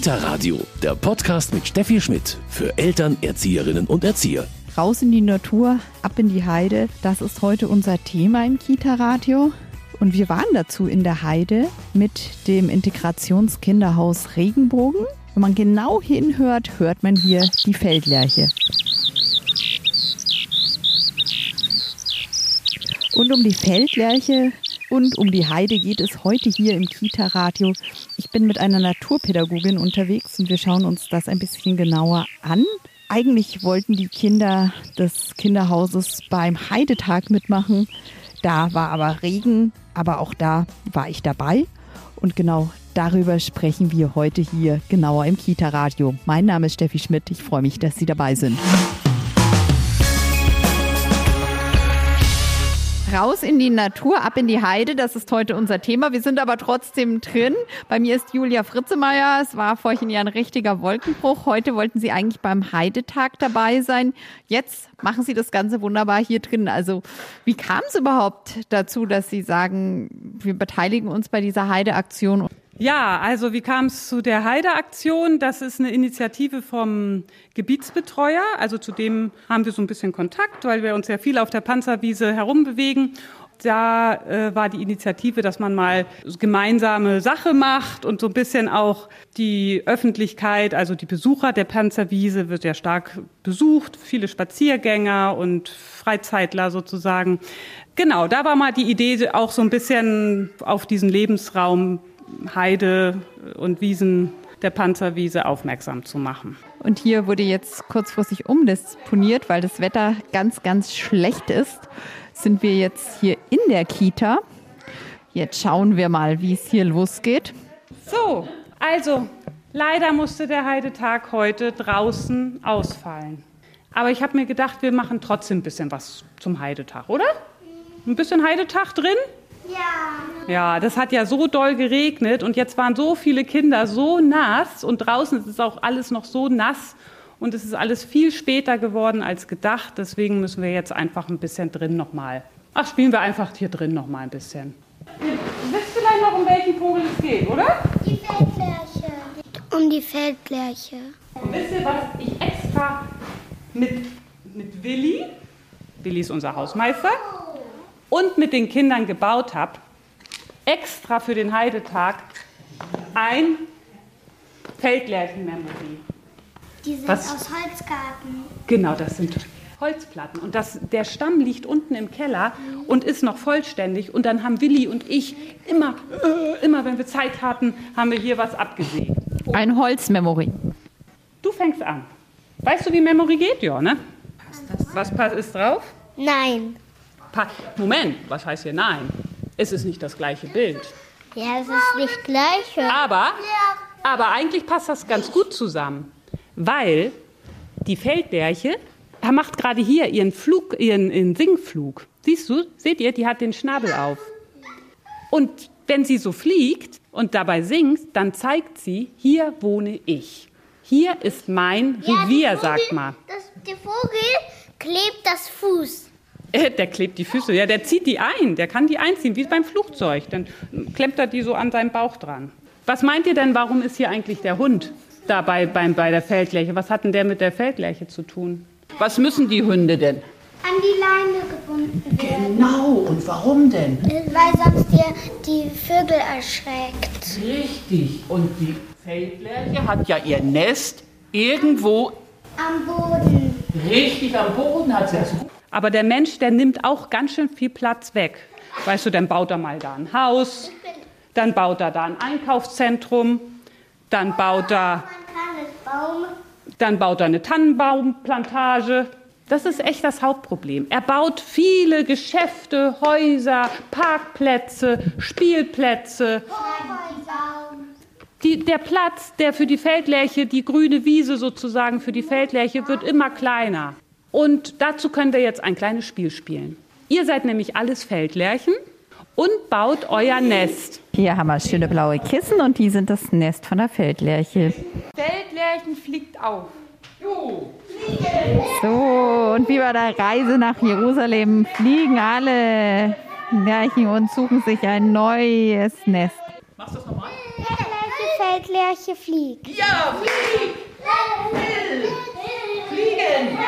Kita Radio, der Podcast mit Steffi Schmidt für Eltern, Erzieherinnen und Erzieher. Raus in die Natur, ab in die Heide, das ist heute unser Thema im Kita Radio. Und wir waren dazu in der Heide mit dem Integrationskinderhaus Regenbogen. Wenn man genau hinhört, hört man hier die Feldlerche. Und um die Feldlerche und um die Heide geht es heute hier im Kita-Radio. Ich bin mit einer Naturpädagogin unterwegs und wir schauen uns das ein bisschen genauer an. Eigentlich wollten die Kinder des Kinderhauses beim Heidetag mitmachen. Da war aber Regen, aber auch da war ich dabei. Und genau darüber sprechen wir heute hier genauer im Kita-Radio. Mein Name ist Steffi Schmidt. Ich freue mich, dass Sie dabei sind. Raus in die Natur, ab in die Heide, das ist heute unser Thema. Wir sind aber trotzdem drin. Bei mir ist Julia Fritzemeier. Es war vorhin ja ein richtiger Wolkenbruch. Heute wollten Sie eigentlich beim Heidetag dabei sein. Jetzt machen Sie das Ganze wunderbar hier drin. Also wie kam es überhaupt dazu, dass Sie sagen, wir beteiligen uns bei dieser Heideaktion? Ja, also wie kam es zu der Heideaktion? Das ist eine Initiative vom Gebietsbetreuer. Also zu dem haben wir so ein bisschen Kontakt, weil wir uns ja viel auf der Panzerwiese herumbewegen. Da äh, war die Initiative, dass man mal gemeinsame Sache macht und so ein bisschen auch die Öffentlichkeit, also die Besucher der Panzerwiese wird ja stark besucht, viele Spaziergänger und Freizeitler sozusagen. Genau, da war mal die Idee, auch so ein bisschen auf diesen Lebensraum Heide und Wiesen der Panzerwiese aufmerksam zu machen. Und hier wurde jetzt kurzfristig umdisponiert, weil das Wetter ganz, ganz schlecht ist. Sind wir jetzt hier in der Kita. Jetzt schauen wir mal, wie es hier losgeht. So, also leider musste der Heidetag heute draußen ausfallen. Aber ich habe mir gedacht, wir machen trotzdem ein bisschen was zum Heidetag, oder? Ein bisschen Heidetag drin? Ja. Ja, das hat ja so doll geregnet und jetzt waren so viele Kinder so nass und draußen ist es auch alles noch so nass und es ist alles viel später geworden als gedacht. Deswegen müssen wir jetzt einfach ein bisschen drin nochmal. Ach, spielen wir einfach hier drin nochmal ein bisschen. Ihr wisst vielleicht noch, um welchen Vogel es geht, oder? Die Feldlerche. Um die Feldlerche. Und wisst ihr, was ich extra mit, mit Willi, Willi ist unser Hausmeister, und mit den Kindern gebaut habe, extra für den Heidetag ein Feldlärchenmemory. Die sind Was? aus Holzgarten. Genau, das sind Holzplatten. Und das, der Stamm liegt unten im Keller und ist noch vollständig. Und dann haben Willi und ich immer, äh, immer wenn wir Zeit hatten, haben wir hier was abgesägt. Ein Holzmemory. Du fängst an. Weißt du, wie Memory geht? Ja, ne? Was ist drauf? Nein. Moment, was heißt hier nein? Es ist nicht das gleiche Bild. Ja, es ist nicht gleich. Aber, aber eigentlich passt das ganz gut zusammen, weil die Feldlerche macht gerade hier ihren Flug, ihren, ihren Singflug. Siehst du? Seht ihr? Die hat den Schnabel auf. Und wenn sie so fliegt und dabei singt, dann zeigt sie, hier wohne ich. Hier ist mein ja, Revier, Vogel, sagt man. Das, der Vogel klebt das Fuß. Äh, der klebt die Füße, ja, der zieht die ein, der kann die einziehen, wie beim Flugzeug. Dann klemmt er die so an seinem Bauch dran. Was meint ihr denn, warum ist hier eigentlich der Hund dabei beim, bei der Feldlerche? Was hat denn der mit der Feldlerche zu tun? Was müssen die Hunde denn? An die Leine gebunden werden. Genau, und warum denn? Weil sonst dir die Vögel erschreckt. Richtig, und die Feldlerche hat ja ihr Nest irgendwo am Boden. Richtig, am Boden hat sie das. Aber der Mensch, der nimmt auch ganz schön viel Platz weg. Weißt du, dann baut er mal da ein Haus, dann baut er da ein Einkaufszentrum, dann baut er, dann baut er eine Tannenbaumplantage. Das ist echt das Hauptproblem. Er baut viele Geschäfte, Häuser, Parkplätze, Spielplätze. Die, der Platz, der für die Feldlerche, die grüne Wiese sozusagen für die Feldlerche, wird immer kleiner. Und dazu können wir jetzt ein kleines Spiel spielen. Ihr seid nämlich alles Feldlärchen und baut euer Nest. Hier haben wir schöne blaue Kissen und die sind das Nest von der Feldlerche. Feldlärchen fliegt auf. Jo. So, und wie bei der Reise nach Jerusalem fliegen alle Lärchen und suchen sich ein neues Nest. Machst du das nochmal? Feldlerche fliegt. Ja, flieg! Fliegen!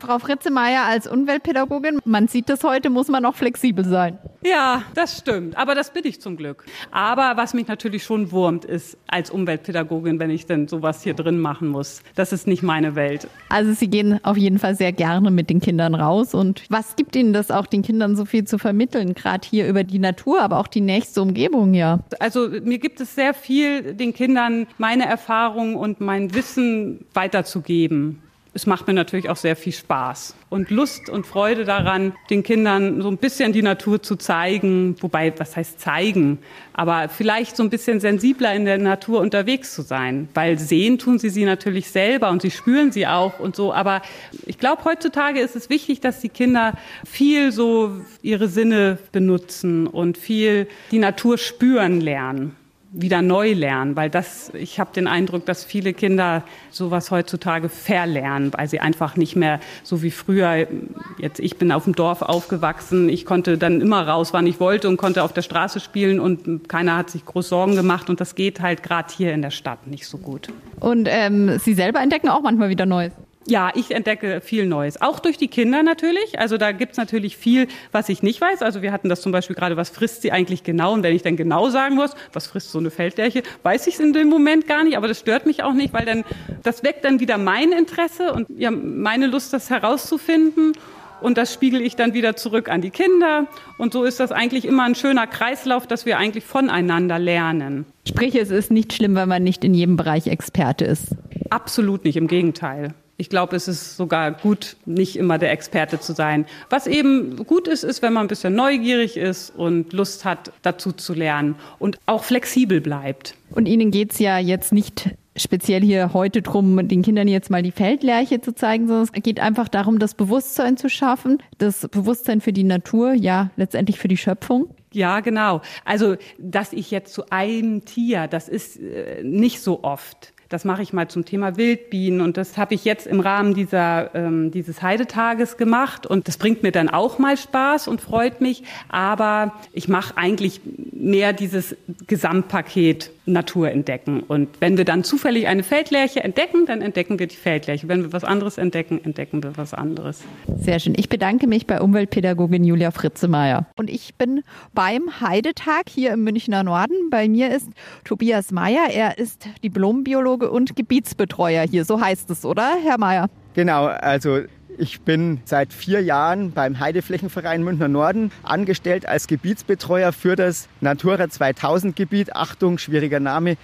Frau Fritzemeyer als Umweltpädagogin, man sieht das heute, muss man auch flexibel sein. Ja, das stimmt. Aber das bin ich zum Glück. Aber was mich natürlich schon wurmt, ist als Umweltpädagogin, wenn ich denn sowas hier drin machen muss. Das ist nicht meine Welt. Also Sie gehen auf jeden Fall sehr gerne mit den Kindern raus. Und was gibt Ihnen das auch, den Kindern so viel zu vermitteln, gerade hier über die Natur, aber auch die nächste Umgebung ja? Also mir gibt es sehr viel, den Kindern meine Erfahrungen und mein Wissen weiterzugeben es macht mir natürlich auch sehr viel Spaß und Lust und Freude daran, den Kindern so ein bisschen die Natur zu zeigen. Wobei, was heißt zeigen? Aber vielleicht so ein bisschen sensibler in der Natur unterwegs zu sein. Weil sehen tun sie sie natürlich selber und sie spüren sie auch und so. Aber ich glaube, heutzutage ist es wichtig, dass die Kinder viel so ihre Sinne benutzen und viel die Natur spüren lernen wieder neu lernen, weil das, ich habe den Eindruck, dass viele Kinder sowas heutzutage verlernen, weil sie einfach nicht mehr so wie früher, jetzt ich bin auf dem Dorf aufgewachsen, ich konnte dann immer raus, wann ich wollte und konnte auf der Straße spielen und keiner hat sich groß Sorgen gemacht und das geht halt gerade hier in der Stadt nicht so gut. Und ähm, Sie selber entdecken auch manchmal wieder Neues? Ja, ich entdecke viel Neues. Auch durch die Kinder natürlich. Also da gibt's natürlich viel, was ich nicht weiß. Also wir hatten das zum Beispiel gerade, was frisst sie eigentlich genau? Und wenn ich dann genau sagen muss, was frisst so eine Feldlerche, weiß ich es in dem Moment gar nicht. Aber das stört mich auch nicht, weil dann das weckt dann wieder mein Interesse und ja, meine Lust, das herauszufinden. Und das spiegel ich dann wieder zurück an die Kinder. Und so ist das eigentlich immer ein schöner Kreislauf, dass wir eigentlich voneinander lernen. Sprich, es ist nicht schlimm, wenn man nicht in jedem Bereich Experte ist. Absolut nicht, im Gegenteil. Ich glaube, es ist sogar gut, nicht immer der Experte zu sein. Was eben gut ist, ist, wenn man ein bisschen neugierig ist und Lust hat, dazu zu lernen und auch flexibel bleibt. Und Ihnen geht's ja jetzt nicht speziell hier heute drum, den Kindern jetzt mal die Feldlerche zu zeigen, sondern es geht einfach darum, das Bewusstsein zu schaffen, das Bewusstsein für die Natur, ja, letztendlich für die Schöpfung. Ja, genau. Also, dass ich jetzt zu einem Tier, das ist äh, nicht so oft. Das mache ich mal zum Thema Wildbienen und das habe ich jetzt im Rahmen dieser, ähm, dieses Heidetages gemacht und das bringt mir dann auch mal Spaß und freut mich, aber ich mache eigentlich mehr dieses Gesamtpaket Natur entdecken und wenn wir dann zufällig eine Feldlerche entdecken, dann entdecken wir die Feldlerche. Wenn wir was anderes entdecken, entdecken wir was anderes. Sehr schön. Ich bedanke mich bei Umweltpädagogin Julia Fritzemeyer. Und ich bin beim Heidetag hier im Münchner Norden. Bei mir ist Tobias Meyer. Er ist Diplombiologe und Gebietsbetreuer hier. So heißt es, oder, Herr Meyer? Genau, also ich bin seit vier Jahren beim Heideflächenverein Münchner Norden angestellt als Gebietsbetreuer für das Natura 2000 Gebiet. Achtung, schwieriger Name.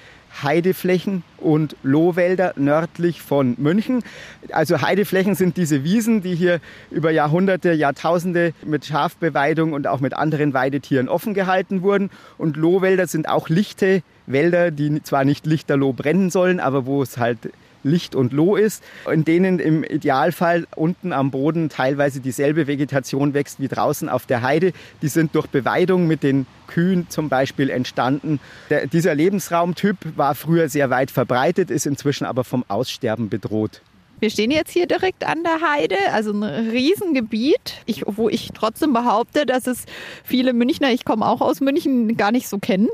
Heideflächen und Lohwälder nördlich von München. Also Heideflächen sind diese Wiesen, die hier über Jahrhunderte, Jahrtausende mit Schafbeweidung und auch mit anderen Weidetieren offen gehalten wurden. Und Lohwälder sind auch lichte Wälder, die zwar nicht lichterloh brennen sollen, aber wo es halt Licht und Loh ist, in denen im Idealfall unten am Boden teilweise dieselbe Vegetation wächst wie draußen auf der Heide. Die sind durch Beweidung mit den Kühen zum Beispiel entstanden. Der, dieser Lebensraumtyp war früher sehr weit verbreitet, ist inzwischen aber vom Aussterben bedroht. Wir stehen jetzt hier direkt an der Heide, also ein Riesengebiet, ich, wo ich trotzdem behaupte, dass es viele Münchner, ich komme auch aus München, gar nicht so kennen.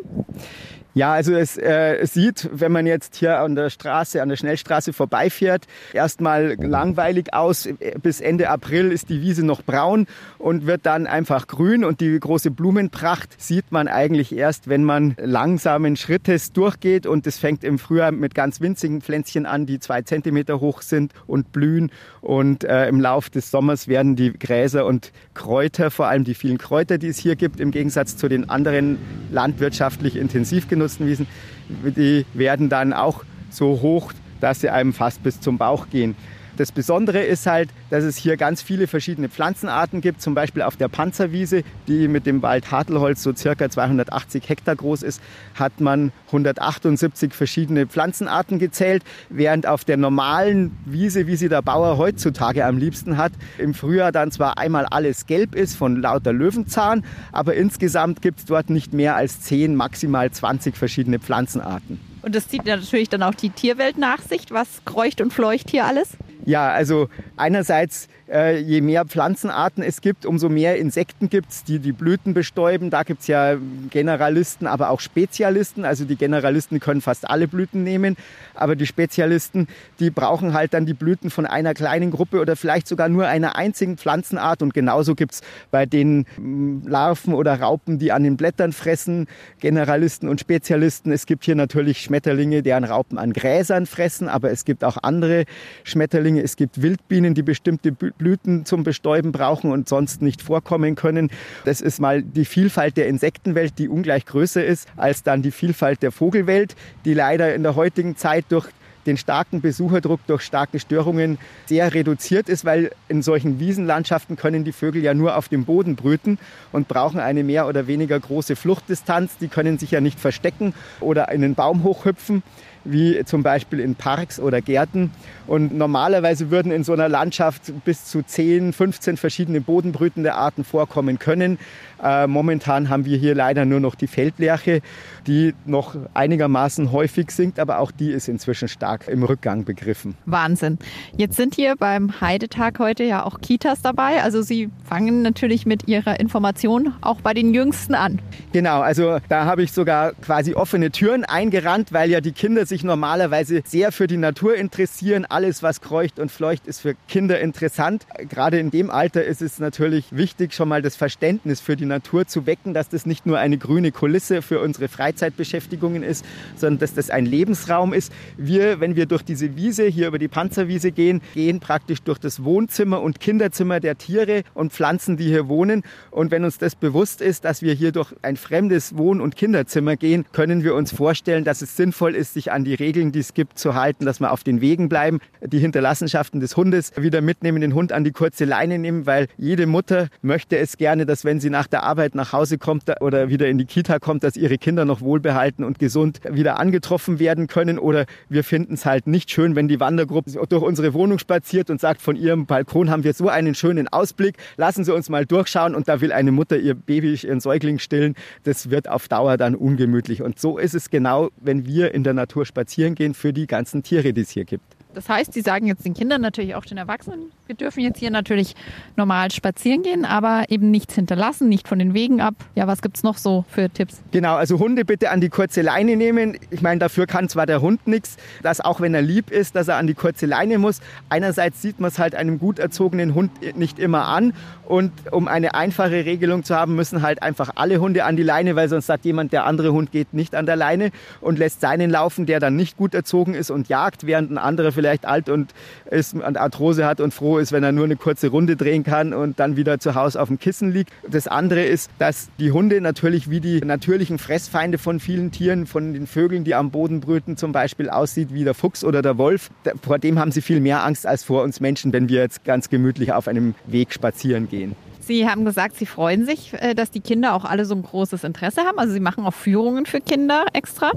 Ja, also es äh, sieht, wenn man jetzt hier an der Straße, an der Schnellstraße vorbeifährt, erstmal langweilig aus. Bis Ende April ist die Wiese noch braun und wird dann einfach grün. Und die große Blumenpracht sieht man eigentlich erst, wenn man langsamen Schrittes durchgeht. Und es fängt im Frühjahr mit ganz winzigen Pflänzchen an, die zwei Zentimeter hoch sind und blühen. Und äh, im Lauf des Sommers werden die Gräser und Kräuter, vor allem die vielen Kräuter, die es hier gibt, im Gegensatz zu den anderen landwirtschaftlich intensiv genutzten Wiesen, die werden dann auch so hoch, dass sie einem fast bis zum Bauch gehen. Das Besondere ist halt, dass es hier ganz viele verschiedene Pflanzenarten gibt, zum Beispiel auf der Panzerwiese, die mit dem Wald Hartelholz so circa 280 Hektar groß ist, hat man 178 verschiedene Pflanzenarten gezählt, während auf der normalen Wiese, wie sie der Bauer heutzutage am liebsten hat, im Frühjahr dann zwar einmal alles gelb ist von lauter Löwenzahn, aber insgesamt gibt es dort nicht mehr als 10, maximal 20 verschiedene Pflanzenarten. Und das zieht natürlich dann auch die Tierwelt nach sich. Was kreucht und fleucht hier alles? Ja, also einerseits Äh, je mehr Pflanzenarten es gibt, umso mehr Insekten gibt es, die die Blüten bestäuben. Da gibt es ja Generalisten, aber auch Spezialisten. Also die Generalisten können fast alle Blüten nehmen, aber die Spezialisten, die brauchen halt dann die Blüten von einer kleinen Gruppe oder vielleicht sogar nur einer einzigen Pflanzenart. Und genauso gibt es bei den mm, Larven oder Raupen, die an den Blättern fressen, Generalisten und Spezialisten. Es gibt hier natürlich Schmetterlinge, deren Raupen an Gräsern fressen, aber es gibt auch andere Schmetterlinge. Es gibt Wildbienen, die bestimmte Blüten zum Bestäuben brauchen und sonst nicht vorkommen können. Das ist mal die Vielfalt der Insektenwelt, die ungleich größer ist als dann die Vielfalt der Vogelwelt, die leider in der heutigen Zeit durch den starken Besucherdruck durch starke Störungen sehr reduziert ist, weil in solchen Wiesenlandschaften können die Vögel ja nur auf dem Boden brüten und brauchen eine mehr oder weniger große Fluchtdistanz. Die können sich ja nicht verstecken oder in einen Baum hochhüpfen wie zum Beispiel in Parks oder Gärten. Und normalerweise würden in so einer Landschaft bis zu 10, 15 verschiedene bodenbrütende Arten vorkommen können. Äh, momentan haben wir hier leider nur noch die Feldlerche, die noch einigermaßen häufig singt, aber auch die ist inzwischen stark im Rückgang begriffen. Wahnsinn. Jetzt sind hier beim Heidetag heute ja auch Kitas dabei. Also Sie fangen natürlich mit Ihrer Information auch bei den Jüngsten an. Genau, also da habe ich sogar quasi offene Türen eingerannt, weil ja die Kinder sich normalerweise sehr für die Natur interessieren. Alles, was kreucht und fleucht, ist für Kinder interessant. Gerade in dem Alter ist es natürlich wichtig, schon mal das Verständnis für die Natur zu wecken, dass das nicht nur eine grüne Kulisse für unsere Freizeitbeschäftigungen ist, sondern dass das ein Lebensraum ist. Wir, wenn wir durch diese Wiese, hier über die Panzerwiese gehen, gehen praktisch durch das Wohnzimmer und Kinderzimmer der Tiere und Pflanzen, die hier wohnen. Und wenn uns das bewusst ist, dass wir hier durch ein fremdes Wohn- und Kinderzimmer gehen, können wir uns vorstellen, dass es sinnvoll ist, sich an die Regeln, die es gibt, zu halten, dass wir auf den Wegen bleiben, die Hinterlassenschaften des Hundes wieder mitnehmen, den Hund an die kurze Leine nehmen, weil jede Mutter möchte es gerne, dass wenn sie nach der Arbeit nach Hause kommt oder wieder in die Kita kommt, dass ihre Kinder noch wohlbehalten und gesund wieder angetroffen werden können. Oder wir finden es halt nicht schön, wenn die Wandergruppe durch unsere Wohnung spaziert und sagt, von ihrem Balkon haben wir so einen schönen Ausblick, lassen Sie uns mal durchschauen und da will eine Mutter ihr Baby, ihren Säugling stillen. Das wird auf Dauer dann ungemütlich. Und so ist es genau, wenn wir in der Natur spazieren gehen für die ganzen Tiere, die es hier gibt. Das heißt, Sie sagen jetzt den Kindern, natürlich auch den Erwachsenen, wir dürfen jetzt hier natürlich normal spazieren gehen, aber eben nichts hinterlassen, nicht von den Wegen ab. Ja, was gibt es noch so für Tipps? Genau, also Hunde bitte an die kurze Leine nehmen. Ich meine, dafür kann zwar der Hund nichts, dass auch wenn er lieb ist, dass er an die kurze Leine muss. Einerseits sieht man es halt einem gut erzogenen Hund nicht immer an und um eine einfache Regelung zu haben, müssen halt einfach alle Hunde an die Leine, weil sonst sagt jemand, der andere Hund geht nicht an der Leine und lässt seinen laufen, der dann nicht gut erzogen ist und jagt, während ein anderer vielleicht alt und ist, Arthrose hat und froh ist, wenn er nur eine kurze Runde drehen kann und dann wieder zu Hause auf dem Kissen liegt. Das andere ist, dass die Hunde natürlich wie die natürlichen Fressfeinde von vielen Tieren, von den Vögeln, die am Boden brüten, zum Beispiel aussieht wie der Fuchs oder der Wolf. Vor dem haben sie viel mehr Angst als vor uns Menschen, wenn wir jetzt ganz gemütlich auf einem Weg spazieren gehen. Sie haben gesagt, Sie freuen sich, äh, dass die Kinder auch alle so ein großes Interesse haben. Also Sie machen auch Führungen für Kinder extra.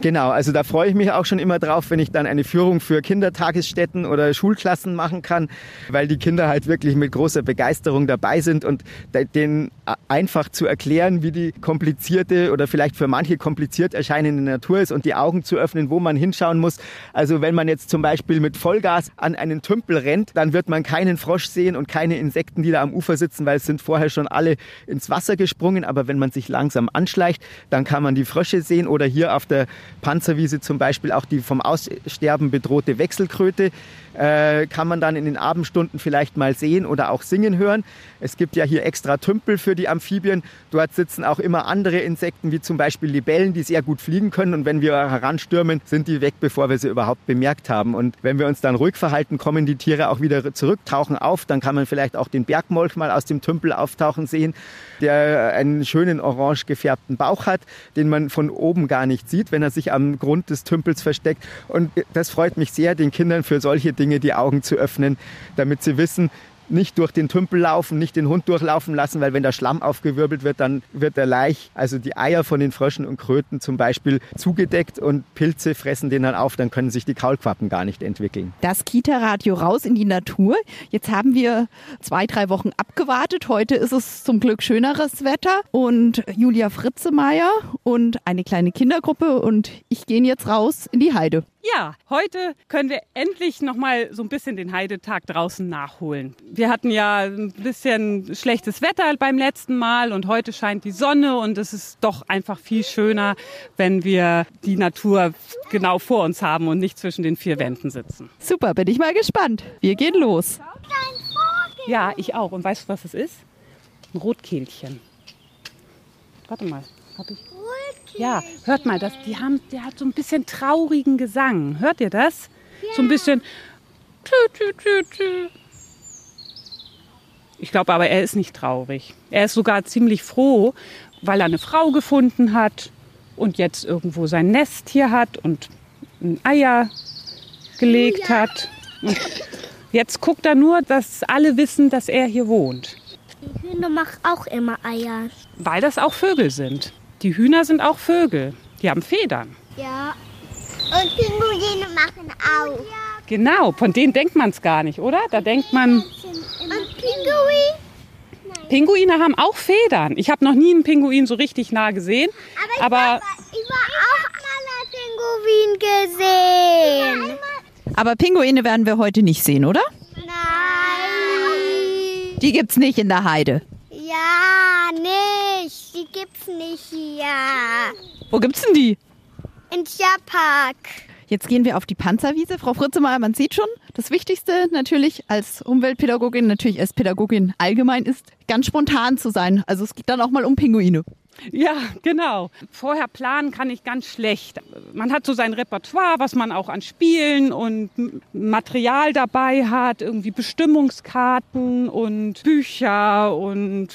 Genau, also da freue ich mich auch schon immer drauf, wenn ich dann eine Führung für Kindertagesstätten oder Schulklassen machen kann, weil die Kinder halt wirklich mit großer Begeisterung dabei sind und denen einfach zu erklären, wie die komplizierte oder vielleicht für manche kompliziert erscheinende Natur ist und die Augen zu öffnen, wo man hinschauen muss. Also wenn man jetzt zum Beispiel mit Vollgas an einen Tümpel rennt, dann wird man keinen Frosch sehen und keine Insekten, die da am Ufer sitzen sitzen, weil es sind vorher schon alle ins Wasser gesprungen. Aber wenn man sich langsam anschleicht, dann kann man die Frösche sehen oder hier auf der Panzerwiese zum Beispiel auch die vom Aussterben bedrohte Wechselkröte äh, kann man dann in den Abendstunden vielleicht mal sehen oder auch singen hören. Es gibt ja hier extra Tümpel für die Amphibien. Dort sitzen auch immer andere Insekten, wie zum Beispiel Libellen, die sehr gut fliegen können. Und wenn wir heranstürmen, sind die weg, bevor wir sie überhaupt bemerkt haben. Und wenn wir uns dann ruhig verhalten, kommen die Tiere auch wieder zurück, tauchen auf. Dann kann man vielleicht auch den Bergmolch mal aus dem Tümpel auftauchen sehen, der einen schönen orange gefärbten Bauch hat, den man von oben gar nicht sieht, wenn er sich am Grund des Tümpels versteckt. Und das freut mich sehr, den Kindern für solche Dinge Dinge die Augen zu öffnen, damit sie wissen, nicht durch den Tümpel laufen, nicht den Hund durchlaufen lassen, weil wenn der Schlamm aufgewirbelt wird, dann wird der Laich, also die Eier von den Fröschen und Kröten zum Beispiel, zugedeckt und Pilze fressen den dann auf, dann können sich die Kaulquappen gar nicht entwickeln. Das Kita-Radio raus in die Natur. Jetzt haben wir zwei, drei Wochen abgewartet. Heute ist es zum Glück schöneres Wetter und Julia Fritzemeier und eine kleine Kindergruppe und ich gehe jetzt raus in die Heide. Ja, heute können wir endlich noch mal so ein bisschen den Heidetag draußen nachholen. Wir hatten ja ein bisschen schlechtes Wetter beim letzten Mal und heute scheint die Sonne und es ist doch einfach viel schöner, wenn wir die Natur genau vor uns haben und nicht zwischen den vier Wänden sitzen. Super, bin ich mal gespannt. Wir gehen los. Ja, ich auch. Und weißt du, was es ist? Ein Rotkehlchen. Warte mal, hab ich. Ja, hört mal, das, die haben, der hat so ein bisschen traurigen Gesang. Hört ihr das? So ein bisschen. Ich glaube aber, er ist nicht traurig. Er ist sogar ziemlich froh, weil er eine Frau gefunden hat und jetzt irgendwo sein Nest hier hat und ein Eier gelegt hat. Und jetzt guckt er nur, dass alle wissen, dass er hier wohnt. Die Hühner machen auch immer Eier. Weil das auch Vögel sind. Die Hühner sind auch Vögel. Die haben Federn. Ja. Und Pinguine machen auch. Genau, von denen denkt man es gar nicht, oder? Da denkt man, Und Pinguin? Pinguine haben auch Federn. Ich habe noch nie einen Pinguin so richtig nah gesehen. Aber Ich war auch mal ein Pinguin gesehen. Aber Pinguine werden wir heute nicht sehen, oder? Nein. Die gibt's nicht in der Heide. Ja, nicht. Die gibt's nicht hier. Wo gibt's denn die? In Tierpark. Jetzt gehen wir auf die Panzerwiese. Frau Fritzemeyer, man sieht schon, das Wichtigste natürlich als Umweltpädagogin, natürlich als Pädagogin allgemein ist, ganz spontan zu sein. Also es geht dann auch mal um Pinguine. Ja, genau. Vorher planen kann ich ganz schlecht. Man hat so sein Repertoire, was man auch an Spielen und Material dabei hat, irgendwie Bestimmungskarten und Bücher und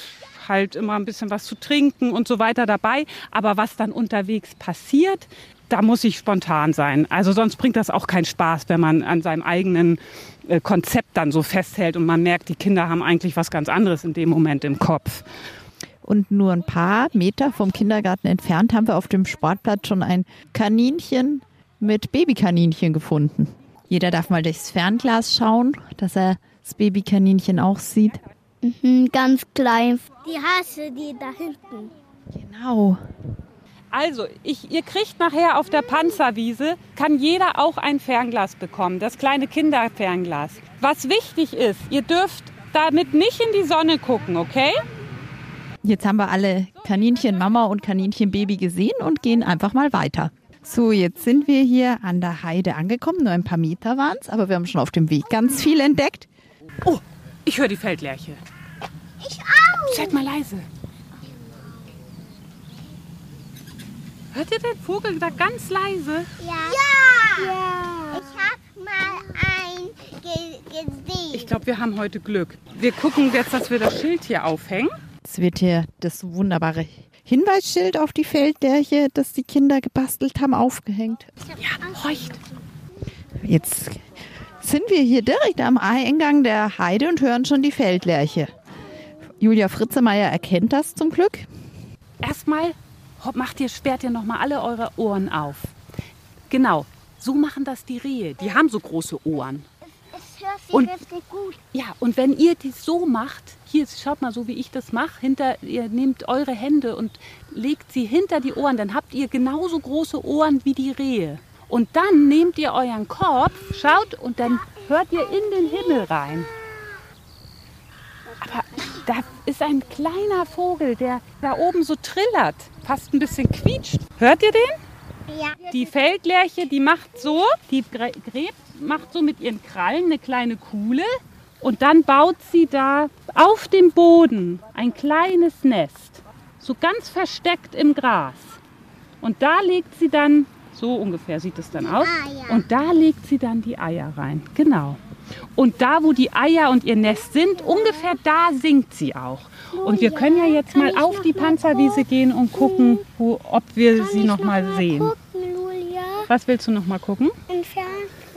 halt immer ein bisschen was zu trinken und so weiter dabei. Aber was dann unterwegs passiert, da muss ich spontan sein. Also sonst bringt das auch keinen Spaß, wenn man an seinem eigenen äh, Konzept dann so festhält und man merkt, die Kinder haben eigentlich was ganz anderes in dem Moment im Kopf. Und nur ein paar Meter vom Kindergarten entfernt haben wir auf dem Sportplatz schon ein Kaninchen mit Babykaninchen gefunden. Jeder darf mal durchs Fernglas schauen, dass er das Babykaninchen auch sieht. Mhm, ganz klein. Die Hase, die da hinten. Genau. Also, ich, ihr kriegt nachher auf der Panzerwiese, kann jeder auch ein Fernglas bekommen, das kleine Kinderfernglas. Was wichtig ist, ihr dürft damit nicht in die Sonne gucken, okay? Jetzt haben wir alle Kaninchen Mama und Kaninchen Baby gesehen und gehen einfach mal weiter. So, jetzt sind wir hier an der Heide angekommen. Nur ein paar Meter waren es, aber wir haben schon auf dem Weg ganz viel entdeckt. Oh, ich höre die Feldlerche. Ich auch. Seid mal leise. Hört ihr den Vogel da ganz leise? Ja. ja. Ich habe mal ein ge gesehen. Ich glaube, wir haben heute Glück. Wir gucken jetzt, dass wir das Schild hier aufhängen. Es wird hier das wunderbare Hinweisschild auf die Feldlerche, das die Kinder gebastelt haben, aufgehängt. Ja, horcht. Jetzt sind wir hier direkt am Eingang der Heide und hören schon die Feldlerche. Julia Fritzemeyer erkennt das zum Glück. Erstmal macht ihr, sperrt ihr nochmal alle eure Ohren auf. Genau, so machen das die Rehe. Die haben so große Ohren. Sich Und- richtig gut. Ja, und wenn ihr das so macht, hier, schaut mal so, wie ich das mache, hinter, ihr nehmt eure Hände und legt sie hinter die Ohren, dann habt ihr genauso große Ohren wie die Rehe. Und dann nehmt ihr euren Kopf, schaut und dann hört ihr in den Himmel rein. Aber da ist ein kleiner Vogel, der da oben so trillert, fast ein bisschen quietscht. Hört ihr den? Ja. Die Feldlerche, die macht so, die gr- gräbt, macht so mit ihren Krallen eine kleine Kuhle und dann baut sie da auf dem Boden ein kleines Nest, so ganz versteckt im Gras. Und da legt sie dann, so ungefähr sieht es dann aus, und da legt sie dann die Eier rein. Genau. Und da, wo die Eier und ihr Nest sind, ungefähr da singt sie auch. Und wir können ja jetzt mal auf die Panzerwiese gehen und gucken, wo, ob wir sie noch mal sehen. Was willst du noch mal gucken? Fernglas.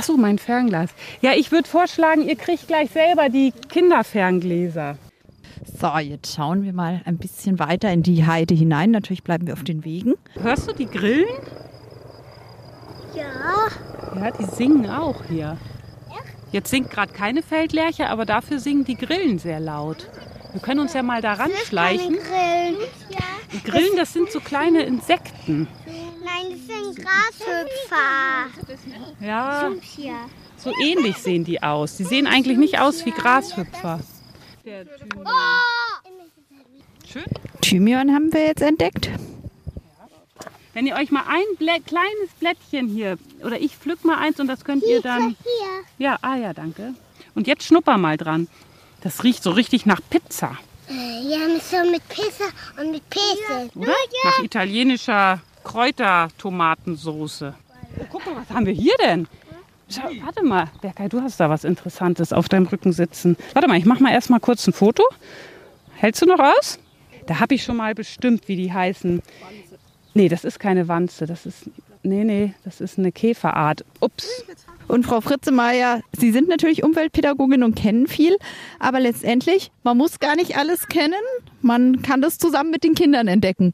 Ach so, mein Fernglas. Ja, ich würde vorschlagen, ihr kriegt gleich selber die Kinderferngläser. So, jetzt schauen wir mal ein bisschen weiter in die Heide hinein. Natürlich bleiben wir auf den Wegen. Hörst du die Grillen? Ja. Ja, die singen auch hier. Jetzt singt gerade keine Feldlerche, aber dafür singen die Grillen sehr laut. Wir können uns ja mal daran schleichen. Grillen. Ja. Die Grillen, das sind so kleine Insekten. Nein, das sind Grashüpfer. Ja, so ähnlich sehen die aus. Die sehen eigentlich nicht aus wie Grashüpfer. Schön. Thymian haben wir jetzt entdeckt. Wenn ihr euch mal ein Blä kleines Blättchen hier, oder ich pflück mal eins und das könnt ihr dann. Hier. Ja, ah ja, danke. Und jetzt schnupper mal dran. Das riecht so richtig nach Pizza, Ja, mit so mit Pizza und mit Pizza. oder? Nach italienischer Kräutertomatensoße. Oh, guck mal, was haben wir hier denn? Schau, warte mal, Berkay, du hast da was Interessantes auf deinem Rücken sitzen. Warte mal, ich mach mal erst kurz ein Foto. Hältst du noch aus? Da habe ich schon mal bestimmt, wie die heißen. Nee, das ist keine Wanze. Das ist. Nee, nee, das ist eine Käferart. Ups. Und Frau Fritzemeier, Sie sind natürlich Umweltpädagogin und kennen viel, aber letztendlich, man muss gar nicht alles kennen. Man kann das zusammen mit den Kindern entdecken.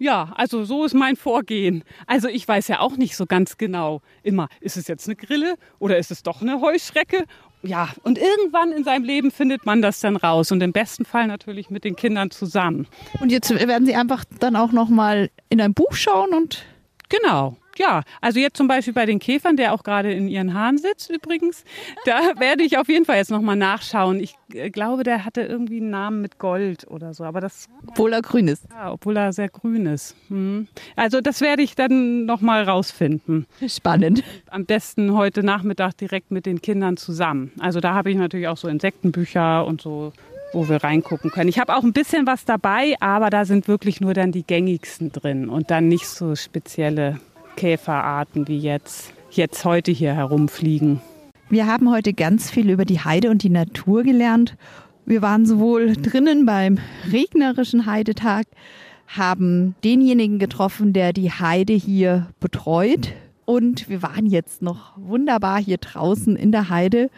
Ja, also so ist mein Vorgehen. Also ich weiß ja auch nicht so ganz genau immer, ist es jetzt eine Grille oder ist es doch eine Heuschrecke? Ja, und irgendwann in seinem Leben findet man das dann raus und im besten Fall natürlich mit den Kindern zusammen. Und jetzt werden Sie einfach dann auch noch mal in ein Buch schauen und Genau. Ja, also jetzt zum Beispiel bei den Käfern, der auch gerade in ihren Haaren sitzt übrigens, da werde ich auf jeden Fall jetzt nochmal nachschauen. Ich äh, glaube, der hatte irgendwie einen Namen mit Gold oder so, aber das, obwohl er grün ist. ja, obwohl er sehr grün ist. Hm. Also das werde ich dann nochmal rausfinden. Spannend. Am besten heute Nachmittag direkt mit den Kindern zusammen. Also da habe ich natürlich auch so Insektenbücher und so, wo wir reingucken können. Ich habe auch ein bisschen was dabei, aber da sind wirklich nur dann die gängigsten drin und dann nicht so spezielle Käferarten wie jetzt, jetzt heute hier herumfliegen. Wir haben heute ganz viel über die Heide und die Natur gelernt. Wir waren sowohl drinnen beim regnerischen Heidetag, haben denjenigen getroffen, der die Heide hier betreut. Und wir waren jetzt noch wunderbar hier draußen in der Heide.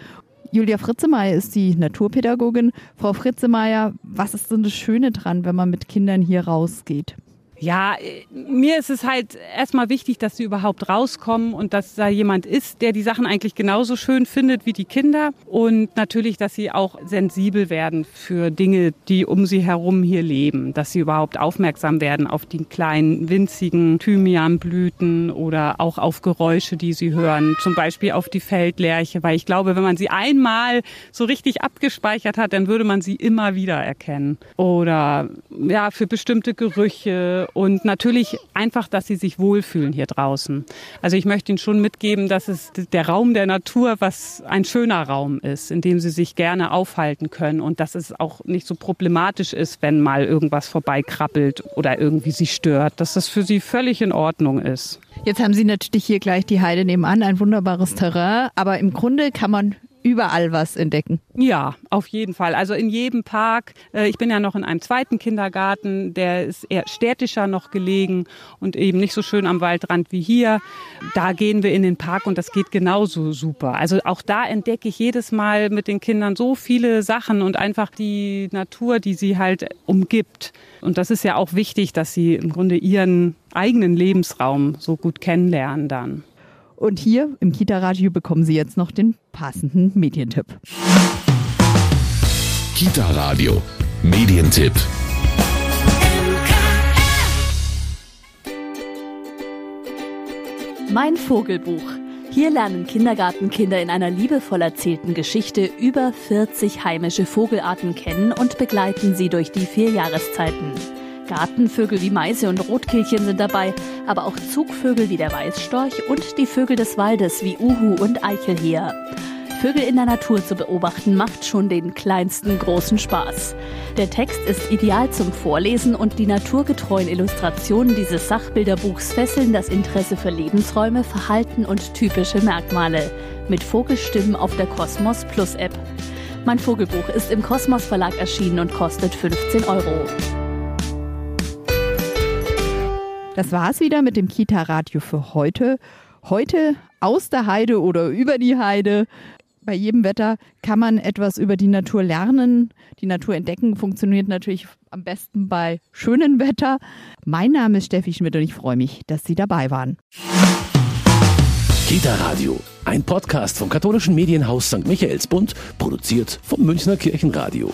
Julia Fritzemeier ist die Naturpädagogin. Frau Fritzemeier, was ist denn das Schöne dran, wenn man mit Kindern hier rausgeht? Ja, äh, mir ist es halt erstmal wichtig, dass sie überhaupt rauskommen und dass da jemand ist, der die Sachen eigentlich genauso schön findet wie die Kinder. Und natürlich, dass sie auch sensibel werden für Dinge, die um sie herum hier leben. Dass sie überhaupt aufmerksam werden auf die kleinen, winzigen Thymianblüten oder auch auf Geräusche, die sie hören. Zum Beispiel auf die Feldlerche, weil ich glaube, wenn man sie einmal so richtig abgespeichert hat, dann würde man sie immer wieder erkennen. Oder ja, für bestimmte Gerüche und natürlich einfach, dass sie sich wohlfühlen hier draußen. Also ich möchte Ihnen schon mitgeben, dass es der Raum der Natur, was ein schöner Raum ist, in dem sie sich gerne aufhalten können und dass es auch nicht so problematisch ist, wenn mal irgendwas vorbeikrabbelt oder irgendwie sie stört, dass das für sie völlig in Ordnung ist. Jetzt haben Sie natürlich hier gleich die Heide nebenan, ein wunderbares Terrain, aber im Grunde kann man überall was entdecken. Ja, auf jeden Fall. Also in jedem Park. Äh, Ich bin ja noch in einem zweiten Kindergarten, der ist eher städtischer noch gelegen und eben nicht so schön am Waldrand wie hier. Da gehen wir in den Park und das geht genauso super. Also auch da entdecke ich jedes Mal mit den Kindern so viele Sachen und einfach die Natur, die sie halt umgibt. Und das ist ja auch wichtig, dass sie im Grunde ihren eigenen Lebensraum so gut kennenlernen dann. Und hier im Kita-Radio bekommen Sie jetzt noch den passenden Medientipp. Kita Radio. Medientipp. Mein Vogelbuch. Hier lernen Kindergartenkinder in einer liebevoll erzählten Geschichte über 40 heimische Vogelarten kennen und begleiten sie durch die vier Jahreszeiten. Gartenvögel wie Meise und Rotkehlchen sind dabei, aber auch Zugvögel wie der Weißstorch und die Vögel des Waldes wie Uhu und Eichelheer. Vögel in der Natur zu beobachten macht schon den kleinsten großen Spaß. Der Text ist ideal zum Vorlesen und die naturgetreuen Illustrationen dieses Sachbilderbuchs fesseln das Interesse für Lebensräume, Verhalten und typische Merkmale. Mit Vogelstimmen auf der Kosmos Plus App. Mein Vogelbuch ist im Kosmos Verlag erschienen und kostet 15 Euro. Das war's wieder mit dem Kita-Radio für heute. Heute aus der Heide oder über die Heide. Bei jedem Wetter kann man etwas über die Natur lernen. Die Natur entdecken funktioniert natürlich am besten bei schönem Wetter. Mein Name ist Steffi Schmidt und ich freue mich, dass Sie dabei waren. Kita Radio. Ein Podcast vom katholischen Medienhaus St. Michaelsbund, produziert vom Münchner Kirchenradio.